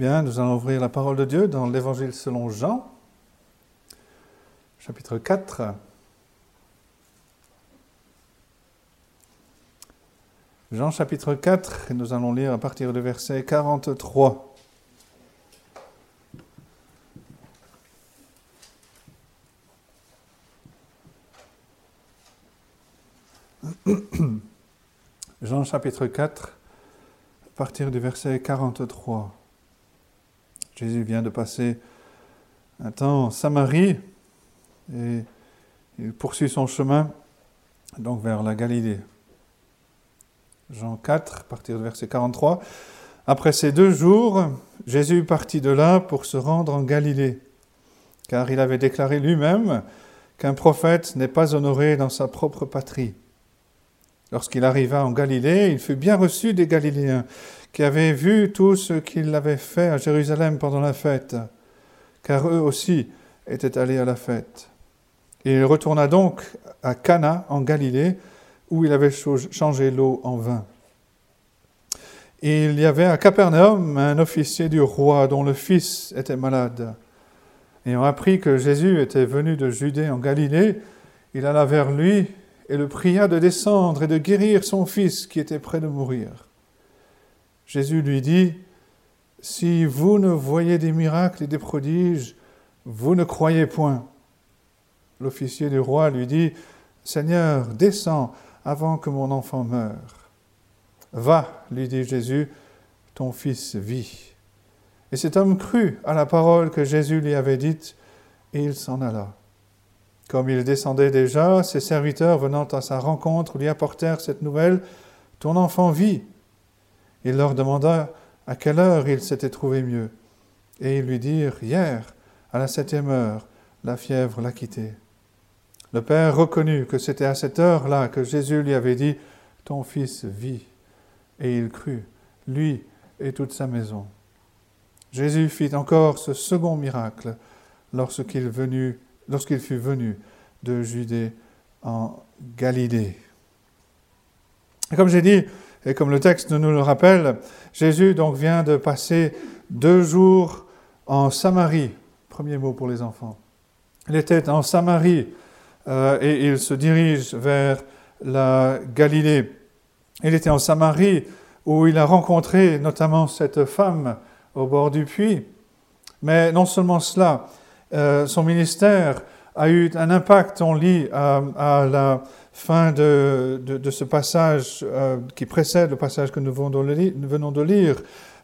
Bien, nous allons ouvrir la parole de Dieu dans l'Évangile selon Jean, chapitre 4. Jean chapitre 4, et nous allons lire à partir du verset 43. Jean chapitre 4, à partir du verset 43. Jésus vient de passer un temps en Samarie et il poursuit son chemin donc vers la Galilée. Jean 4, à partir verset 43. Après ces deux jours, Jésus partit de là pour se rendre en Galilée, car il avait déclaré lui-même qu'un prophète n'est pas honoré dans sa propre patrie. Lorsqu'il arriva en Galilée, il fut bien reçu des Galiléens, qui avaient vu tout ce qu'il avait fait à Jérusalem pendant la fête, car eux aussi étaient allés à la fête. Il retourna donc à Cana en Galilée, où il avait changé l'eau en vin. Il y avait à Capernaum un officier du roi dont le fils était malade. Ayant appris que Jésus était venu de Judée en Galilée, il alla vers lui et le pria de descendre et de guérir son fils qui était près de mourir. Jésus lui dit, Si vous ne voyez des miracles et des prodiges, vous ne croyez point. L'officier du roi lui dit, Seigneur, descends avant que mon enfant meure. Va, lui dit Jésus, ton fils vit. Et cet homme crut à la parole que Jésus lui avait dite, et il s'en alla. Comme il descendait déjà, ses serviteurs venant à sa rencontre lui apportèrent cette nouvelle, Ton enfant vit. Il leur demanda à quelle heure il s'était trouvé mieux. Et ils lui dirent, Hier, à la septième heure, la fièvre l'a quitté. Le Père reconnut que c'était à cette heure-là que Jésus lui avait dit, Ton fils vit. Et il crut, lui et toute sa maison. Jésus fit encore ce second miracle lorsqu'il, lorsqu'il fut venu de Judée en Galilée. Et comme j'ai dit, et comme le texte nous le rappelle, Jésus donc vient de passer deux jours en Samarie. Premier mot pour les enfants. Il était en Samarie euh, et il se dirige vers la Galilée. Il était en Samarie où il a rencontré notamment cette femme au bord du puits. Mais non seulement cela, euh, son ministère a eu un impact, on lit à, la fin de, ce passage euh, qui précède le passage que nous venons, de lire,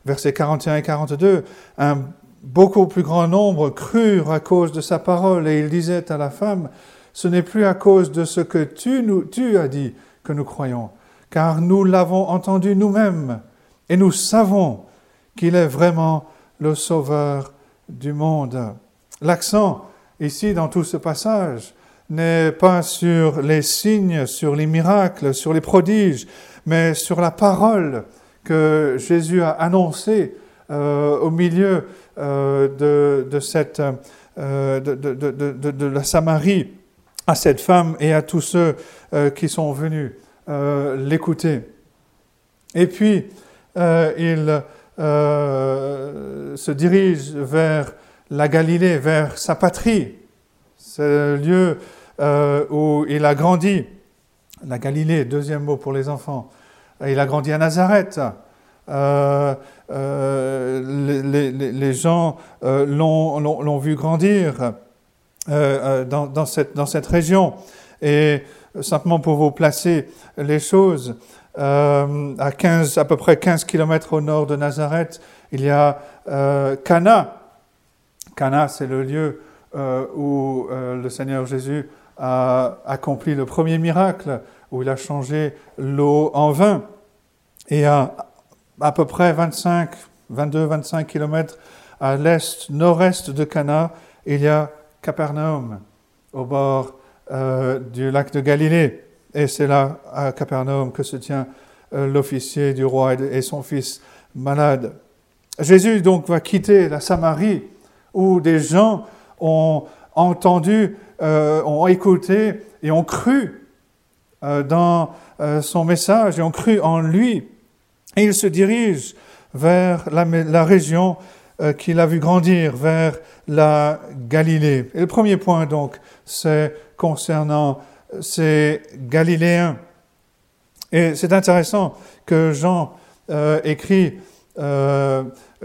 versets 41 et 42, un beaucoup plus grand nombre crurent à cause de sa parole et il disait à la femme, ce n'est plus à cause de ce que tu as dit que nous croyons, car nous l'avons entendu nous-mêmes et nous savons qu'il est vraiment le sauveur du monde. L'accent ici dans tout ce passage n'est pas sur les signes, sur les miracles, sur les prodiges, mais sur la parole que Jésus a annoncée euh, au milieu euh, euh, de, de, la Samarie à cette femme et à tous ceux qui sont venus l'écouter. Et puis, il se dirige vers la Galilée, vers sa patrie. C'est le lieu euh, où il a grandi. La Galilée, deuxième mot pour les enfants. Il a grandi à Nazareth. Euh, euh, les, gens l'ont vu grandir dans, dans, cette, dans, cette, région. Et simplement pour vous placer les choses, à, 15, à peu près 15 kilomètres au nord de Nazareth, il y a Cana. Cana, c'est le lieu où le Seigneur Jésus a accompli le premier miracle où il a changé l'eau en vin. Et à à peu près 25, 22, 25 kilomètres à l'est, nord-est de Cana, il y a Capernaum, au bord euh, du lac de Galilée. Et c'est là, à Capernaum, que se tient euh, l'officier du roi et son fils malade. Jésus donc va quitter la Samarie, où des gens ont entendu euh, ont écouté et ont cru euh, dans euh, son message et ont cru en lui. Et il se dirige vers la, région qu'il a vu grandir vers la Galilée. Et le premier point, donc, c'est concernant ces Galiléens. Et c'est intéressant que Jean écrit,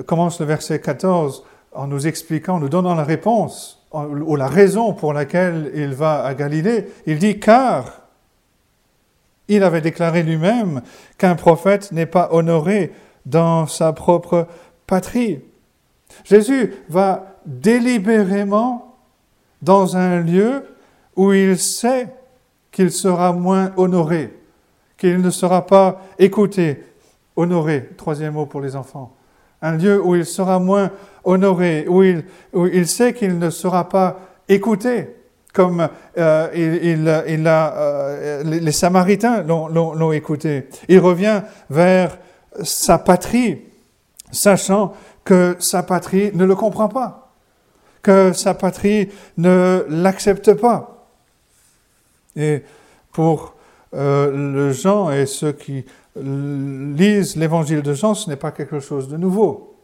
commence le verset 14 en nous expliquant, en nous donnant la réponse ou la raison pour laquelle il va à Galilée. Il dit car il avait déclaré lui-même qu'un prophète n'est pas honoré dans sa propre patrie. Jésus va délibérément dans un lieu où il sait qu'il sera moins honoré, qu'il ne sera pas écouté, honoré, troisième mot pour les enfants. Un lieu où il sera moins honoré, où il, sait qu'il ne sera pas écouté, comme euh, il, euh, les Samaritains l'ont écouté. Il revient vers sa patrie, sachant que sa patrie ne le comprend pas, que sa patrie ne l'accepte pas. Et pour euh, le Jean et ceux qui lisent l'évangile de Jean, ce n'est pas quelque chose de nouveau,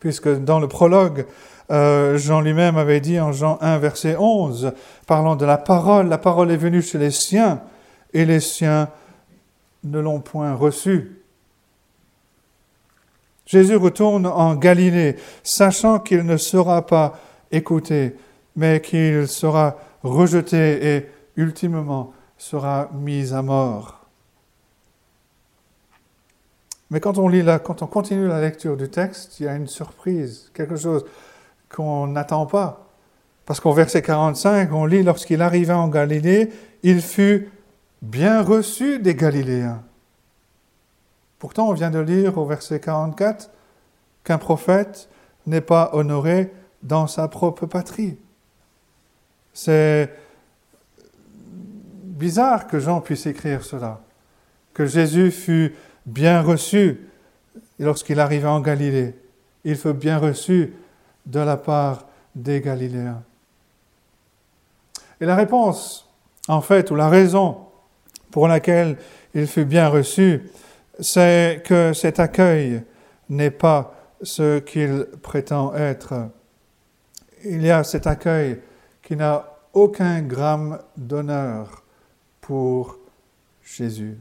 puisque dans le prologue, euh, Jean lui-même avait dit en Jean 1, verset 11, parlant de la parole, la parole est venue chez les siens, et les siens ne l'ont point reçue. Jésus retourne en Galilée, sachant qu'il ne sera pas écouté, mais qu'il sera rejeté et ultimement sera mis à mort. Mais quand on lit quand on continue la lecture du texte, il y a une surprise, quelque chose qu'on n'attend pas. Parce qu'au verset 45, on lit lorsqu'il arriva en Galilée, il fut bien reçu des Galiléens. Pourtant, on vient de lire au verset 44 qu'un prophète n'est pas honoré dans sa propre patrie. C'est bizarre que Jean puisse écrire cela, que Jésus fut bien reçu lorsqu'il arriva en Galilée. Il fut bien reçu de la part des Galiléens. Et la réponse, en fait, ou la raison pour laquelle il fut bien reçu, c'est que cet accueil n'est pas ce qu'il prétend être. Il y a cet accueil qui n'a aucun gramme d'honneur pour Jésus.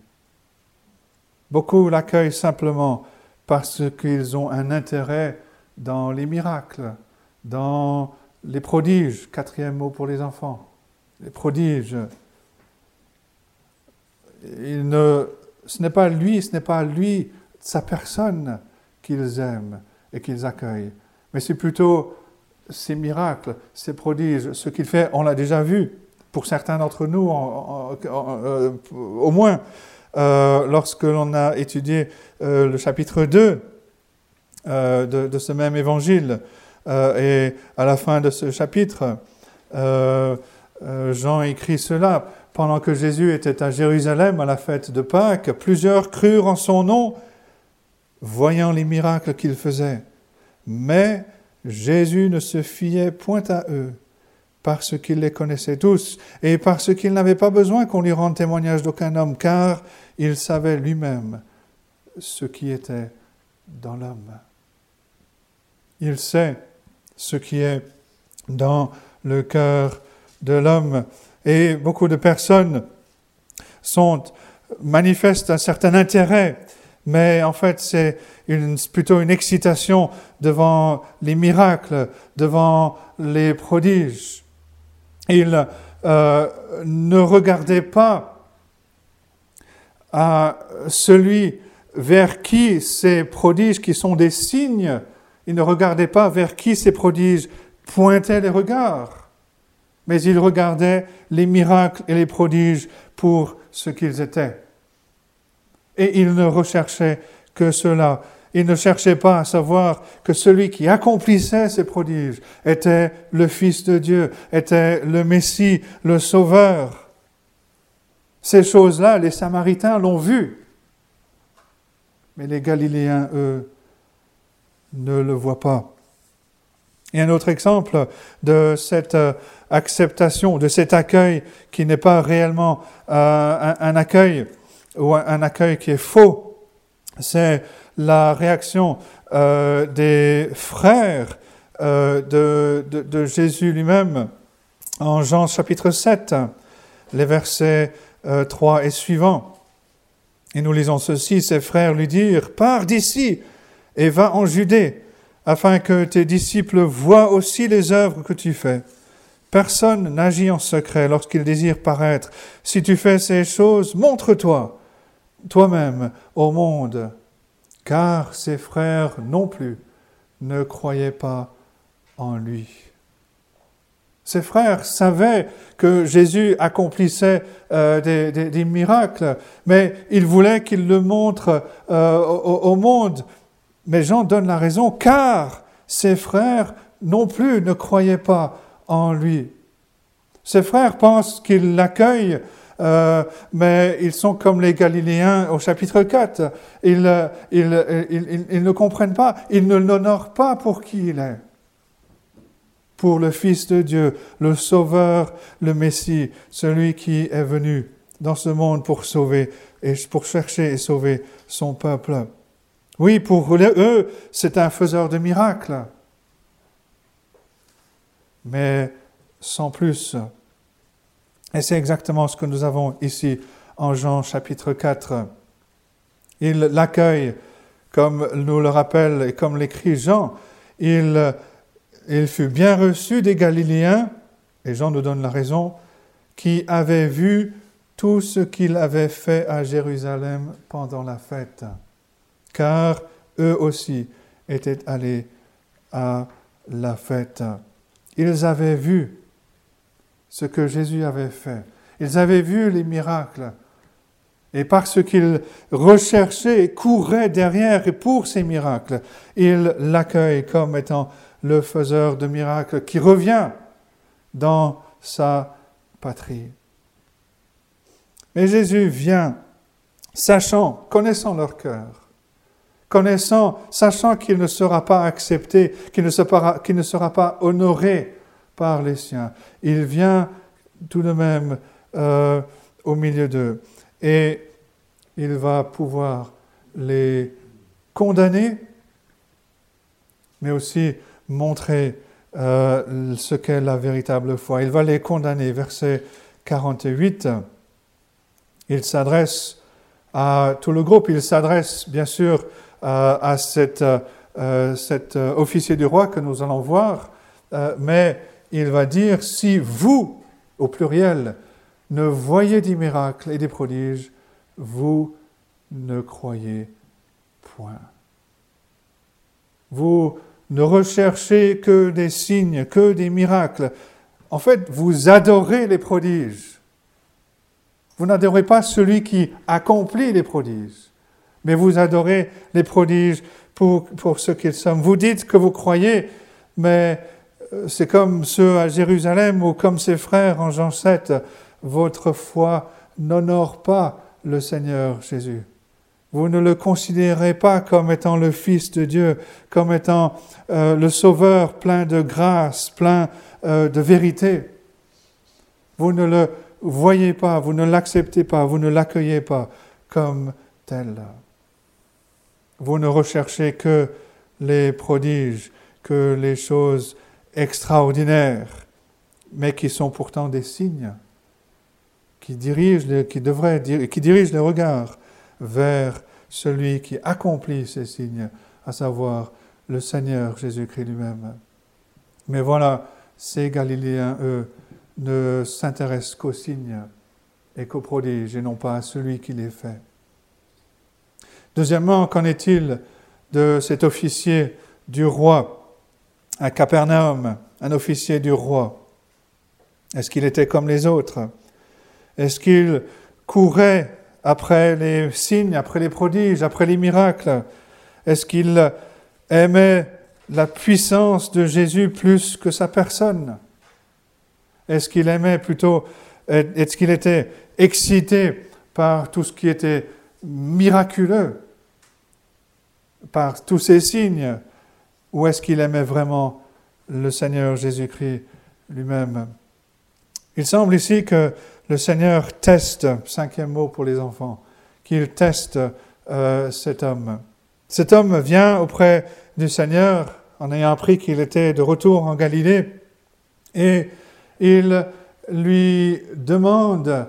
Beaucoup l'accueillent simplement parce qu'ils ont un intérêt dans les miracles, dans les prodiges, quatrième mot pour les enfants, les prodiges. Ce n'est pas lui, ce n'est pas lui, sa personne qu'ils aiment et qu'ils accueillent, mais c'est plutôt ses miracles, ses prodiges, ce qu'il fait, on l'a déjà vu, pour certains d'entre nous, euh, au moins, euh, lorsque l'on a étudié euh, le chapitre 2 de, de, ce même évangile, et à la fin de ce chapitre, Jean écrit cela, pendant que Jésus était à Jérusalem à la fête de Pâques, plusieurs crurent en son nom, voyant les miracles qu'il faisait. Mais Jésus ne se fiait point à eux, parce qu'il les connaissait tous, et parce qu'il n'avait pas besoin qu'on lui rende témoignage d'aucun homme, car il savait lui-même ce qui était dans l'homme. Il sait ce qui est dans le cœur de l'homme. Et beaucoup de personnes manifestent un certain intérêt, mais en fait c'est plutôt une excitation devant les miracles, devant les prodiges. Ils euh, ne regardaient pas à celui vers qui ces prodiges, qui sont des signes, ils ne regardaient pas vers qui ces prodiges pointaient les regards mais il regardait les miracles et les prodiges pour ce qu'ils étaient. Et il ne recherchait que cela. Il ne cherchait pas à savoir que celui qui accomplissait ces prodiges était le Fils de Dieu, était le Messie, le Sauveur. Ces choses-là, les Samaritains l'ont vu. Mais les Galiléens, eux, ne le voient pas. Et un autre exemple de cette euh, acceptation, de cet accueil qui n'est pas réellement euh, un, accueil ou un, accueil qui est faux, c'est la réaction euh, des frères euh, de, Jésus lui-même en Jean chapitre 7, les versets 3 et suivants. Et nous lisons ceci, ses frères lui dirent, pars d'ici et va en Judée, afin que tes disciples voient aussi les œuvres que tu fais. Personne n'agit en secret lorsqu'il désire paraître. Si tu fais ces choses, montre-toi toi-même au monde, car ses frères non plus ne croyaient pas en lui. Ses frères savaient que Jésus accomplissait euh, des, miracles, mais ils voulaient qu'il le montre euh, au, monde. Mais Jean donne la raison, car ses frères non plus ne croyaient pas en lui. Ses frères pensent qu'il l'accueille, euh, mais ils sont comme les Galiléens au chapitre 4. Ils, ils, ils ne comprennent pas, ils ne l'honorent pas pour qui il est. Pour le Fils de Dieu, le Sauveur, le Messie, celui qui est venu dans ce monde pour sauver et pour chercher et sauver son peuple. Oui, pour eux, c'est un faiseur de miracles. Mais sans plus. Et c'est exactement ce que nous avons ici en Jean chapitre 4. Il l'accueille, comme nous le rappelle et comme l'écrit Jean, il, il fut bien reçu des Galiléens, et Jean nous donne la raison, qui avaient vu tout ce qu'il avait fait à Jérusalem pendant la fête, car eux aussi étaient allés à la fête. Ils avaient vu ce que Jésus avait fait. Ils avaient vu les miracles. Et parce qu'ils recherchaient et couraient derrière et pour ces miracles, ils l'accueillent comme étant le faiseur de miracles qui revient dans sa patrie. Mais Jésus vient, sachant, connaissant leur cœur, connaissant, sachant qu'il ne sera pas accepté, qu'il ne sera, qu'il ne sera pas honoré par les siens. Il vient tout de même euh, au milieu d'eux et il va pouvoir les condamner, mais aussi montrer euh, ce qu'est la véritable foi. Il va les condamner. Verset 48, il s'adresse à tout le groupe, il s'adresse bien sûr euh, à cet officier du roi que nous allons voir, mais il va dire, si vous, au pluriel, ne voyez des miracles et des prodiges, vous ne croyez point. Vous ne recherchez que des signes, que des miracles. En fait, vous adorez les prodiges. Vous n'adorez pas celui qui accomplit les prodiges, mais vous adorez les prodiges pour, pour ce qu'ils sont. Vous dites que vous croyez, mais c'est comme ceux à Jérusalem ou comme ses frères en Jean 7, votre foi n'honore pas le Seigneur Jésus. Vous ne le considérez pas comme étant le Fils de Dieu, comme étant euh, le Sauveur plein de grâce, plein euh, de vérité. Vous ne le voyez pas, vous ne l'acceptez pas, vous ne l'accueillez pas comme tel. Vous ne recherchez que les prodiges, que les choses extraordinaires, mais qui sont pourtant des signes qui dirigent, qui le regard vers celui qui accomplit ces signes, à savoir le Seigneur Jésus-Christ lui-même. Mais voilà, ces Galiléens, eux, ne s'intéressent qu'aux signes et qu'aux prodiges, et non pas à celui qui les fait. Deuxièmement, qu'en est-il de cet officier du roi à Capernaum, un officier du roi. Est-ce qu'il était comme les autres? Est-ce qu'il courait après les signes, après les prodiges, après les miracles? Est-ce qu'il aimait la puissance de Jésus plus que sa personne? Est-ce qu'il aimait plutôt, est-ce qu'il était excité par tout ce qui était miraculeux, par tous ces signes? Ou est-ce qu'il aimait vraiment le Seigneur Jésus-Christ lui-même? Il semble ici que le Seigneur teste, cinquième mot pour les enfants, qu'il teste euh, cet homme. Cet homme vient auprès du Seigneur en ayant appris qu'il était de retour en Galilée et il lui demande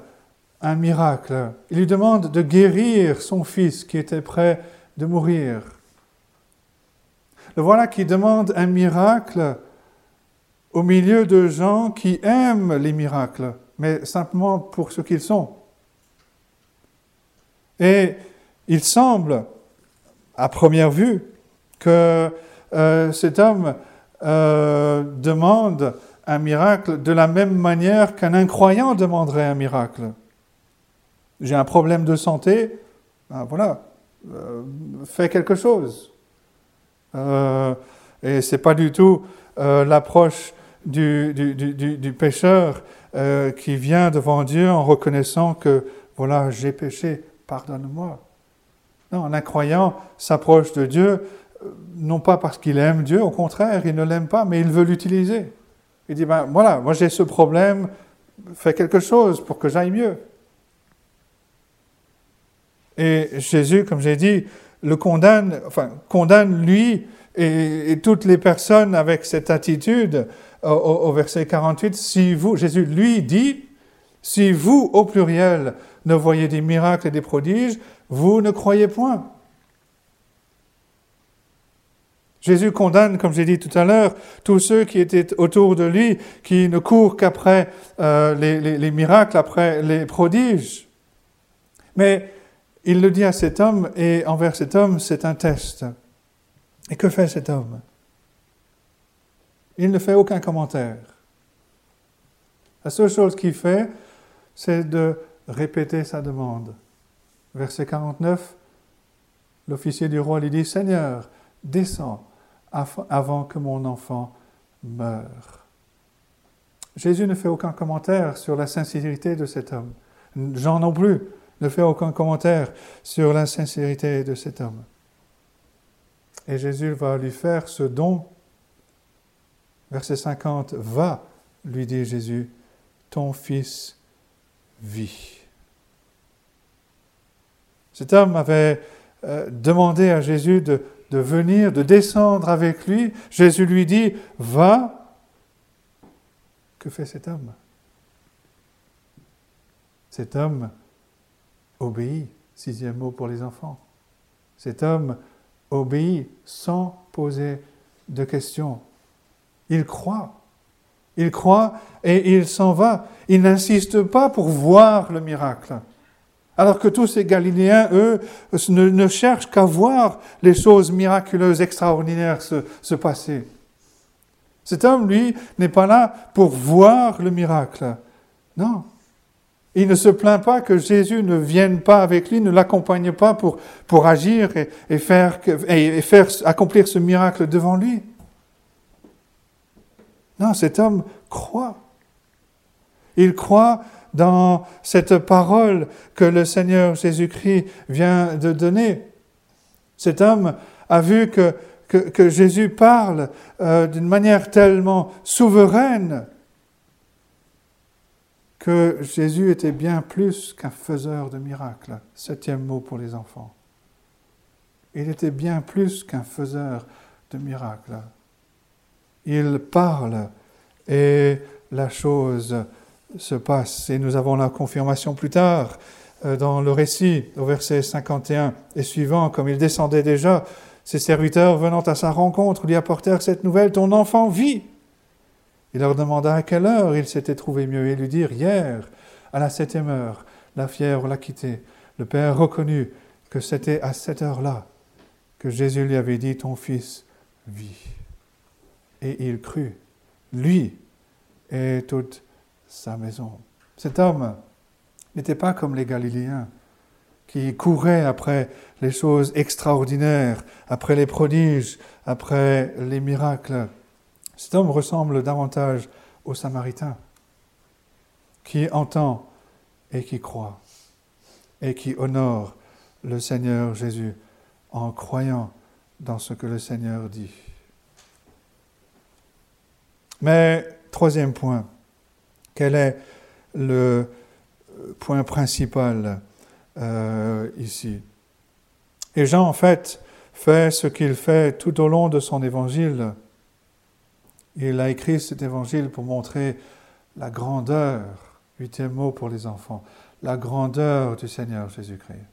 un miracle. Il lui demande de guérir son fils qui était prêt de mourir. Le voilà qui demande un miracle au milieu de gens qui aiment les miracles, mais simplement pour ce qu'ils sont. Et il semble, à première vue, que euh, cet homme euh, demande un miracle de la même manière qu'un incroyant demanderait un miracle. J'ai un problème de santé, ben voilà, euh, fais quelque chose. Euh, et c'est pas du tout euh, l'approche du, du, pécheur euh, qui vient devant Dieu en reconnaissant que voilà, j'ai péché, pardonne-moi. Non, un incroyant s'approche de Dieu non pas parce qu'il aime Dieu, au contraire, il ne l'aime pas, mais il veut l'utiliser. Il dit, ben voilà, moi j'ai ce problème, fais quelque chose pour que j'aille mieux. Et Jésus, comme j'ai dit, le condamne, enfin, condamne lui et, toutes les personnes avec cette attitude au, verset 48. Si vous, Jésus lui dit, si vous, au pluriel, ne voyez des miracles et des prodiges, vous ne croyez point. Jésus condamne, comme j'ai dit tout à l'heure, tous ceux qui étaient autour de lui, qui ne courent qu'après euh, les, miracles, après les prodiges. Mais il le dit à cet homme, et envers cet homme, c'est un test. Et que fait cet homme? Il ne fait aucun commentaire. La seule chose qu'il fait, c'est de répéter sa demande. Verset 49, l'officier du roi lui dit, Seigneur, descends avant que mon enfant meure. Jésus ne fait aucun commentaire sur la sincérité de cet homme. Jean non plus ne fait aucun commentaire sur l'insincérité de cet homme. Et Jésus va lui faire ce don. Verset 50, va, lui dit Jésus, ton fils vit. Cet homme avait euh, demandé à Jésus de, de venir, de descendre avec lui. Jésus lui dit, va. Que fait cet homme? Cet homme obéit, sixième mot pour les enfants. Cet homme obéit sans poser de questions. Il croit. Il croit et il s'en va. Il n'insiste pas pour voir le miracle. Alors que tous ces Galiléens, eux, ne, cherchent qu'à voir les choses miraculeuses, extraordinaires se, se passer. Cet homme, lui, n'est pas là pour voir le miracle. Non, il ne se plaint pas que Jésus ne vienne pas avec lui, ne l'accompagne pas pour, agir et, faire, accomplir ce miracle devant lui. Non, cet homme croit. Il croit dans cette parole que le Seigneur Jésus-Christ vient de donner. Cet homme a vu que, que, Jésus parle euh, d'une manière tellement souveraine que Jésus était bien plus qu'un faiseur de miracles. Septième mot pour les enfants. Il était bien plus qu'un faiseur de miracles. Il parle et la chose se passe. Et nous avons la confirmation plus tard euh, dans le récit, au verset 51 et suivant, comme il descendait déjà, ses serviteurs venant à sa rencontre lui apportèrent cette nouvelle, ton enfant vit. Il leur demanda à quelle heure il s'était trouvé mieux et lui dirent hier, à la septième heure, la fièvre l'a quitté. Le père reconnut que c'était à cette heure-là que Jésus lui avait dit Ton fils vit. Et il crut, lui et toute sa maison. Cet homme n'était pas comme les Galiléens qui couraient après les choses extraordinaires, après les prodiges, après les miracles. Cet homme ressemble davantage au Samaritain qui entend et qui croit et qui honore le Seigneur Jésus en croyant dans ce que le Seigneur dit. Mais troisième point, quel est le point principal euh, ici? Et Jean, en fait, fait ce qu'il fait tout au long de son évangile. Il a écrit cet évangile pour montrer la grandeur, huitième mot pour les enfants, la grandeur du Seigneur Jésus-Christ.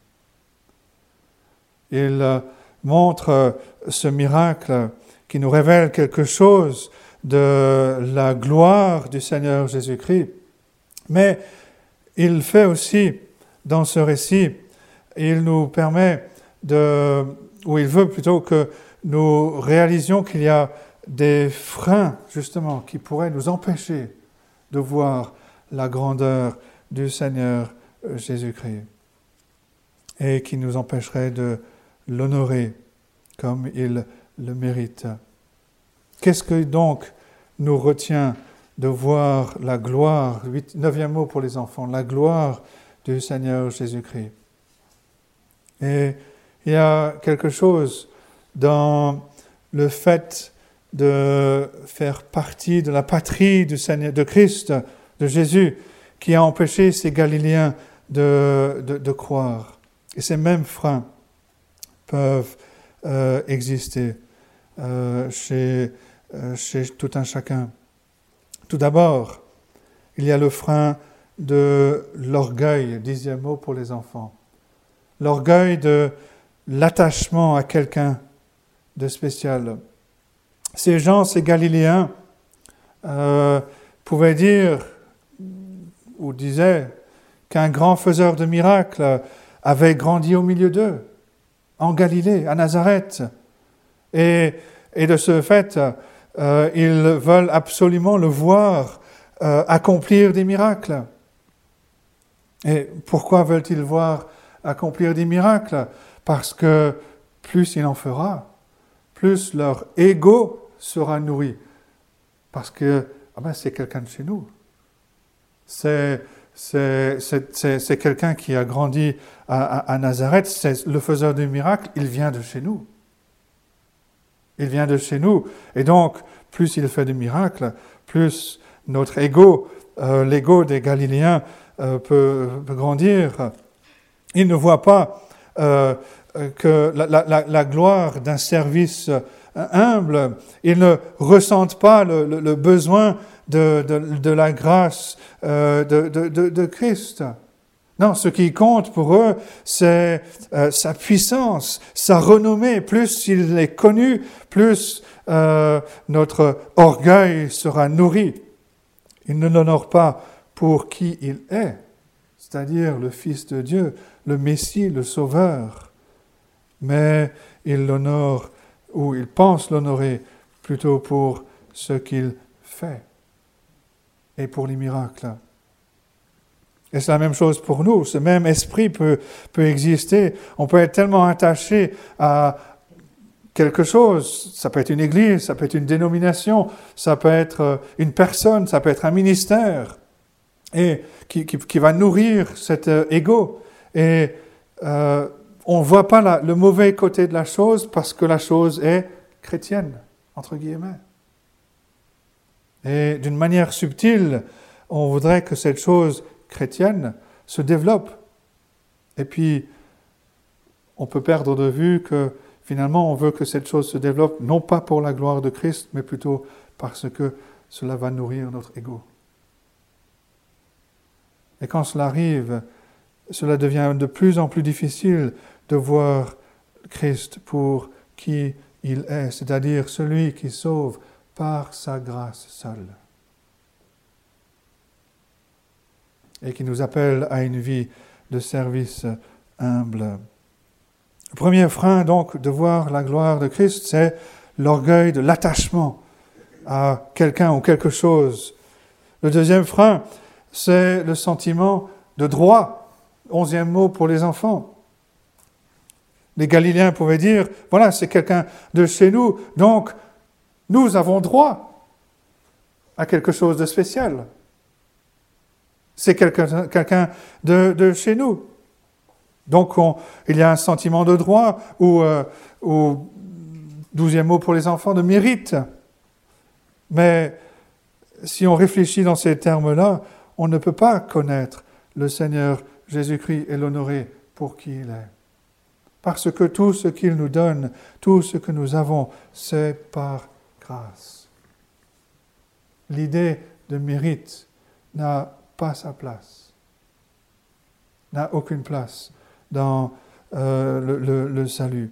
Il euh, montre euh, ce miracle qui nous révèle quelque chose de la gloire du Seigneur Jésus-Christ. Mais il fait aussi, dans ce récit, il nous permet de, ou il veut plutôt que nous réalisions qu'il y a des freins, justement, qui pourraient nous empêcher de voir la grandeur du Seigneur Jésus-Christ et qui nous empêcheraient de l'honorer comme il le mérite. Qu'est-ce que donc nous retient de voir la gloire, neuvième mot pour les enfants, la gloire du Seigneur Jésus-Christ? Et il y a quelque chose dans le fait de faire partie de la patrie de Christ, de Jésus, qui a empêché ces Galiléens de, de, croire. Et ces mêmes freins peuvent euh, exister euh, chez, euh, chez tout un chacun. Tout d'abord, il y a le frein de l'orgueil, dixième mot pour les enfants. L'orgueil de l'attachement à quelqu'un de spécial. Ces gens, ces Galiléens, euh, pouvaient dire ou disaient qu'un grand faiseur de miracles avait grandi au milieu d'eux, en Galilée, à Nazareth. Et, de ce fait, euh, ils veulent absolument le voir euh, accomplir des miracles. Et pourquoi veulent-ils voir accomplir des miracles? Parce que plus il en fera, plus leur ego sera nourri. Parce que ah ben, c'est quelqu'un de chez nous. C'est, c'est, quelqu'un qui a grandi à, Nazareth, c'est le faiseur de miracles, il vient de chez nous. Il vient de chez nous. Et donc, plus il fait de miracles, plus notre ego, euh, l'ego des Galiléens euh, peut, grandir. Il ne voit pas euh, que la gloire d'un service humble, ils ne ressentent pas le, besoin de, la grâce euh, de, Christ. Non, ce qui compte pour eux, c'est euh, sa puissance, sa renommée. Plus il est connu, plus euh, notre orgueil sera nourri. Il ne l'honore pas pour qui il est, c'est-à-dire le Fils de Dieu, le Messie, le Sauveur, mais il l'honore ou il pense l'honorer plutôt pour ce qu'il fait et pour les miracles. Et c'est la même chose pour nous. Ce même esprit peut, peut exister. On peut être tellement attaché à quelque chose. Ça peut être une église, ça peut être une dénomination, ça peut être euh, une personne, ça peut être un ministère. Et qui, qui, va nourrir cet euh, ego. Et euh, on ne voit pas le mauvais côté de la chose parce que la chose est chrétienne, entre guillemets. Et d'une manière subtile, on voudrait que cette chose chrétienne se développe. Et puis, on peut perdre de vue que finalement, on veut que cette chose se développe, non pas pour la gloire de Christ, mais plutôt parce que cela va nourrir notre ego. Et quand cela arrive, cela devient de plus en plus difficile de voir Christ pour qui il est, c'est-à-dire celui qui sauve par sa grâce seule et qui nous appelle à une vie de service humble. Le premier frein, donc, de voir la gloire de Christ, c'est l'orgueil de l'attachement à quelqu'un ou quelque chose. Le deuxième frein, c'est le sentiment de droit. Onzième mot pour les enfants. Les Galiléens pouvaient dire, voilà, c'est quelqu'un de chez nous, donc nous avons droit à quelque chose de spécial. C'est quelqu'un de, chez nous. Donc il y a un sentiment de droit ou, euh, ou, douzième mot pour les enfants, de mérite. Mais si on réfléchit dans ces termes-là, on ne peut pas connaître le Seigneur Jésus-Christ et l'honorer pour qui il est Parce que tout ce qu'il nous donne, tout ce que nous avons, c'est par grâce. L'idée de mérite n'a pas sa place, n'a aucune place dans euh, le, salut.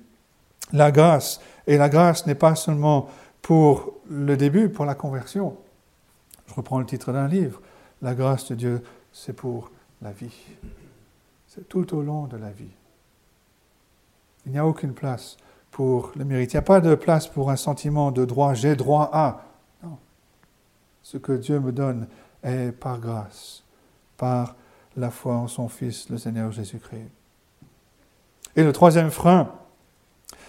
La grâce, et la grâce n'est pas seulement pour le début, pour la conversion. Je reprends le titre d'un livre. La grâce de Dieu, c'est pour la vie. C'est tout au long de la vie. Il n'y a aucune place pour le mérite. Il n'y a pas de place pour un sentiment de droit, j'ai droit à. Non. Ce que Dieu me donne est par grâce, par la foi en son Fils, le Seigneur Jésus-Christ. Et le troisième frein,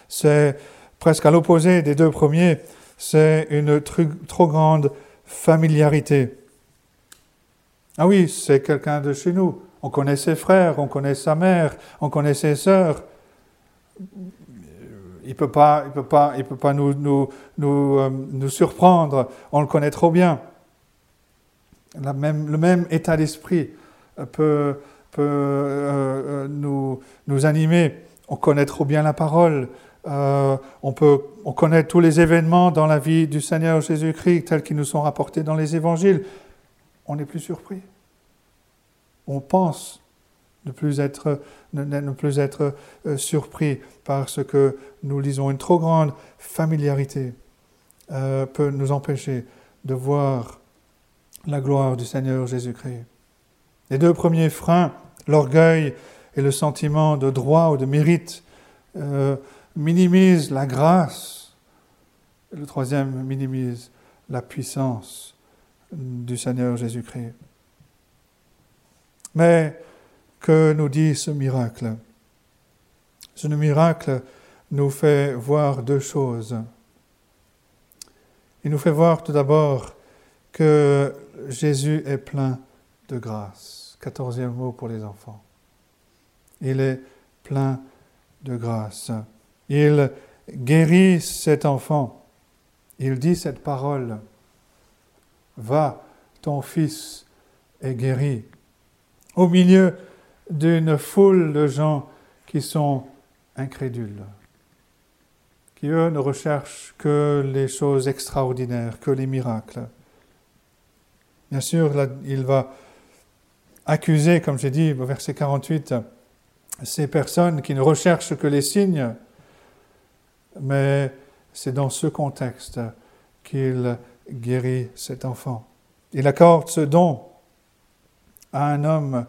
c'est presque à l'opposé des deux premiers, c'est une trop grande familiarité. Ah oui, c'est quelqu'un de chez nous. On connaît ses frères, on connaît sa mère, on connaît ses sœurs. Il ne peut pas, il peut pas, il peut pas nous, nous, nous, euh, nous, surprendre, on le connaît trop bien. Le même état d'esprit peut, peut euh, euh, nous, nous animer. On connaît trop bien la parole. Euh, on, peut, on connaît tous les événements dans la vie du Seigneur Jésus-Christ tels qu'ils nous sont rapportés dans les évangiles. On n'est plus surpris. On pense ne plus être, ne, plus être surpris parce que nous lisons une trop grande familiarité peut nous empêcher de voir la gloire du Seigneur Jésus-Christ. Les deux premiers freins, l'orgueil et le sentiment de droit ou de mérite, euh, minimisent la grâce. Le troisième minimise la puissance du Seigneur Jésus-Christ. Mais que nous dit ce miracle Ce miracle nous fait voir deux choses. Il nous fait voir tout d'abord que Jésus est plein de grâce. Quatorzième mot pour les enfants. Il est plein de grâce. Il guérit cet enfant. Il dit cette parole. Va, ton fils est guéri. Au milieu d'une foule de gens qui sont incrédules, qui eux ne recherchent que les choses extraordinaires, que les miracles. Bien sûr, il va accuser, comme j'ai dit au verset 48, ces personnes qui ne recherchent que les signes, mais c'est dans ce contexte qu'il guérit cet enfant. Il accorde ce don à un homme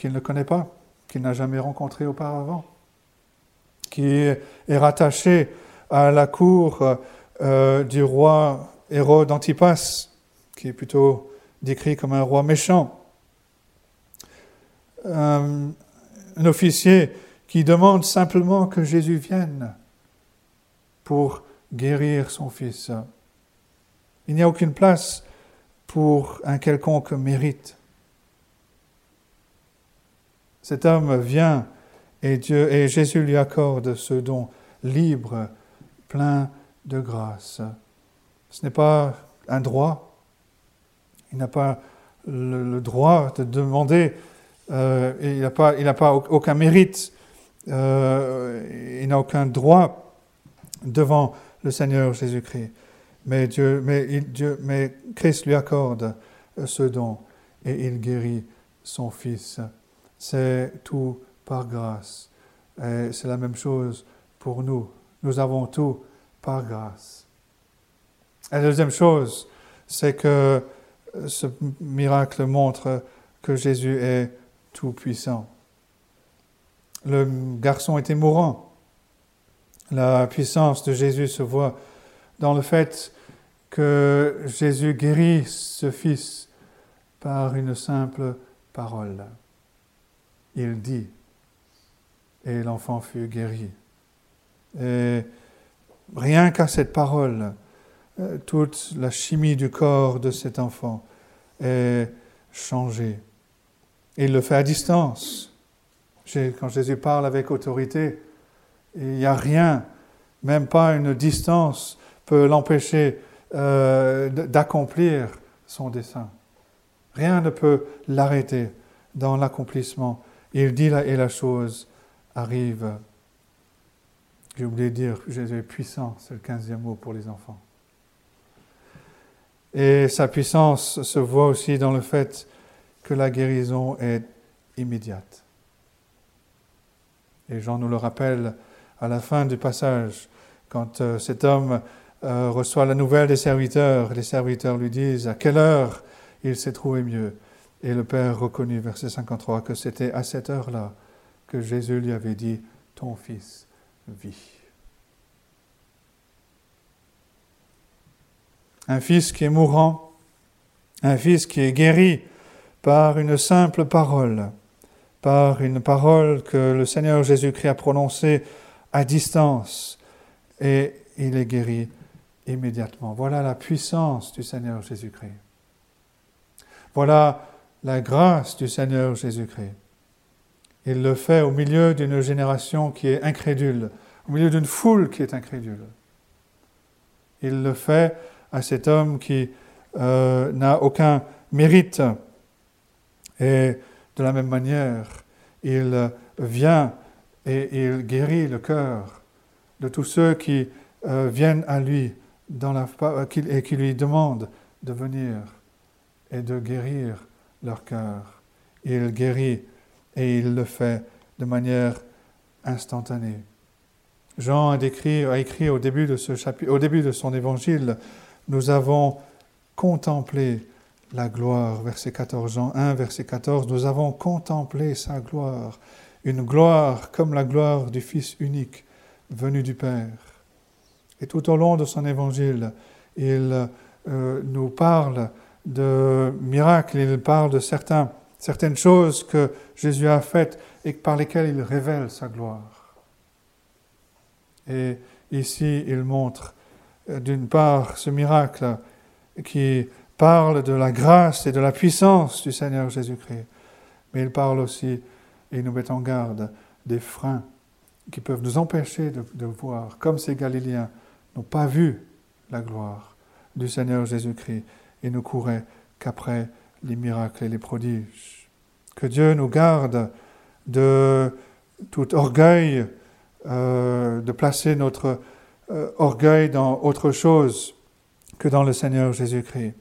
qu'il ne connaît pas, qu'il n'a jamais rencontré auparavant, qui est rattaché à la cour euh, du roi Hérode Antipas, qui est plutôt décrit comme un roi méchant. Un, officier qui demande simplement que Jésus vienne pour guérir son fils. Il n'y a aucune place pour un quelconque mérite. Cet homme vient et, Dieu, et Jésus lui accorde ce don libre, plein de grâce. Ce n'est pas un droit, il n'a pas le, droit de demander, euh, il n'a pas, pas aucun mérite, euh, il n'a aucun droit devant le Seigneur Jésus-Christ. Mais, Dieu, mais, Dieu, mais Christ lui accorde ce don et il guérit son Fils. C'est tout par grâce. Et c'est la même chose pour nous. Nous avons tout par grâce. La deuxième chose, c'est que ce miracle montre que Jésus est tout-puissant. Le garçon était mourant. La puissance de Jésus se voit dans le fait que Jésus guérit ce fils par une simple parole. Il dit, et l'enfant fut guéri. Et rien qu'à cette parole, euh, toute la chimie du corps de cet enfant est changée. il le fait à distance. Quand Jésus parle avec autorité, il n'y a rien, même pas une distance, peut l'empêcher euh, d'accomplir son dessein. Rien ne peut l'arrêter dans l'accomplissement. Il dit là et la chose arrive. J'ai oublié de dire, Jésus est puissant, c'est le quinzième mot pour les enfants. Et sa puissance se voit aussi dans le fait que la guérison est immédiate. Et Jean nous le rappelle à la fin du passage, quand euh, cet homme euh, reçoit la nouvelle des serviteurs, les serviteurs lui disent à quelle heure il s'est trouvé mieux? Et le Père reconnut, verset 53, que c'était à cette heure-là que Jésus lui avait dit, ton fils vit. Un fils qui est mourant, un fils qui est guéri par une simple parole, par une parole que le Seigneur Jésus-Christ a prononcée à distance, et il est guéri immédiatement. Voilà la puissance du Seigneur Jésus-Christ. Voilà la grâce du Seigneur Jésus-Christ. Il le fait au milieu d'une génération qui est incrédule, au milieu d'une foule qui est incrédule. Il le fait à cet homme qui euh, n'a aucun mérite. Et de la même manière, il vient et il guérit le cœur de tous ceux qui euh, viennent à lui et qui lui demandent de venir et de guérir leur cœur. Il guérit et il le fait de manière instantanée. Jean a, écrit au début, de ce chapitre, au début de son évangile, nous avons contemplé la gloire, verset 14, Jean 1, verset 14, nous avons contemplé sa gloire, une gloire comme la gloire du Fils unique venu du Père. Et tout au long de son évangile, il euh, nous parle de miracles, il parle de certaines choses que Jésus a faites et par lesquelles il révèle sa gloire. Et ici, il montre euh, d'une part ce miracle qui parle de la grâce et de la puissance du Seigneur Jésus-Christ, mais il parle aussi et nous met en garde des freins qui peuvent nous empêcher de, de voir, comme ces Galiléens n'ont pas vu la gloire du Seigneur Jésus-Christ et ne couraient qu'après les miracles et les prodiges. Que Dieu nous garde de tout orgueil, euh, de placer notre euh, orgueil dans autre chose que dans le Seigneur Jésus-Christ,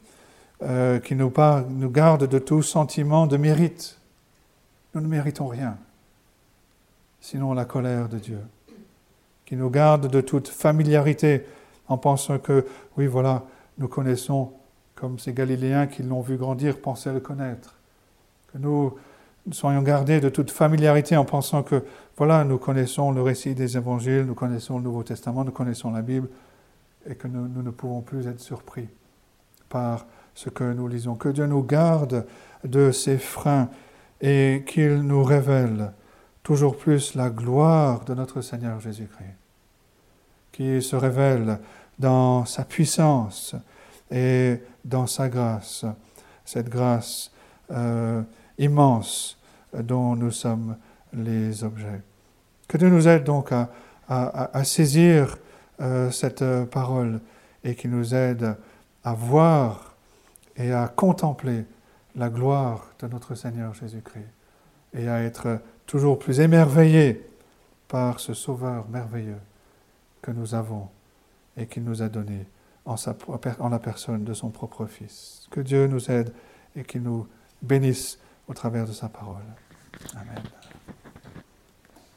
euh, qui nous, nous garde de tout sentiment de mérite. Nous ne méritons rien, sinon la colère de Dieu, qui nous garde de toute familiarité en pensant que, oui, voilà, nous connaissons comme ces Galiléens qui l'ont vu grandir pensaient le connaître. Que nous soyons gardés de toute familiarité en pensant que, voilà, nous connaissons le récit des évangiles, nous connaissons le Nouveau Testament, nous connaissons la Bible, et que nous, ne pouvons plus être surpris par ce que nous lisons. Que Dieu nous garde de ces freins et qu'il nous révèle toujours plus la gloire de notre Seigneur Jésus-Christ, qui se révèle dans sa puissance, et dans sa grâce, cette grâce euh, immense dont nous sommes les objets. Que Dieu nous aide donc à, saisir euh, cette parole et qui nous aide à voir et à contempler la gloire de notre Seigneur Jésus-Christ et à être toujours plus émerveillés par ce Sauveur merveilleux que nous avons et qu'il nous a donné en, la personne de son propre Fils. Que Dieu nous aide et qu'il nous bénisse au travers de sa parole. Amen.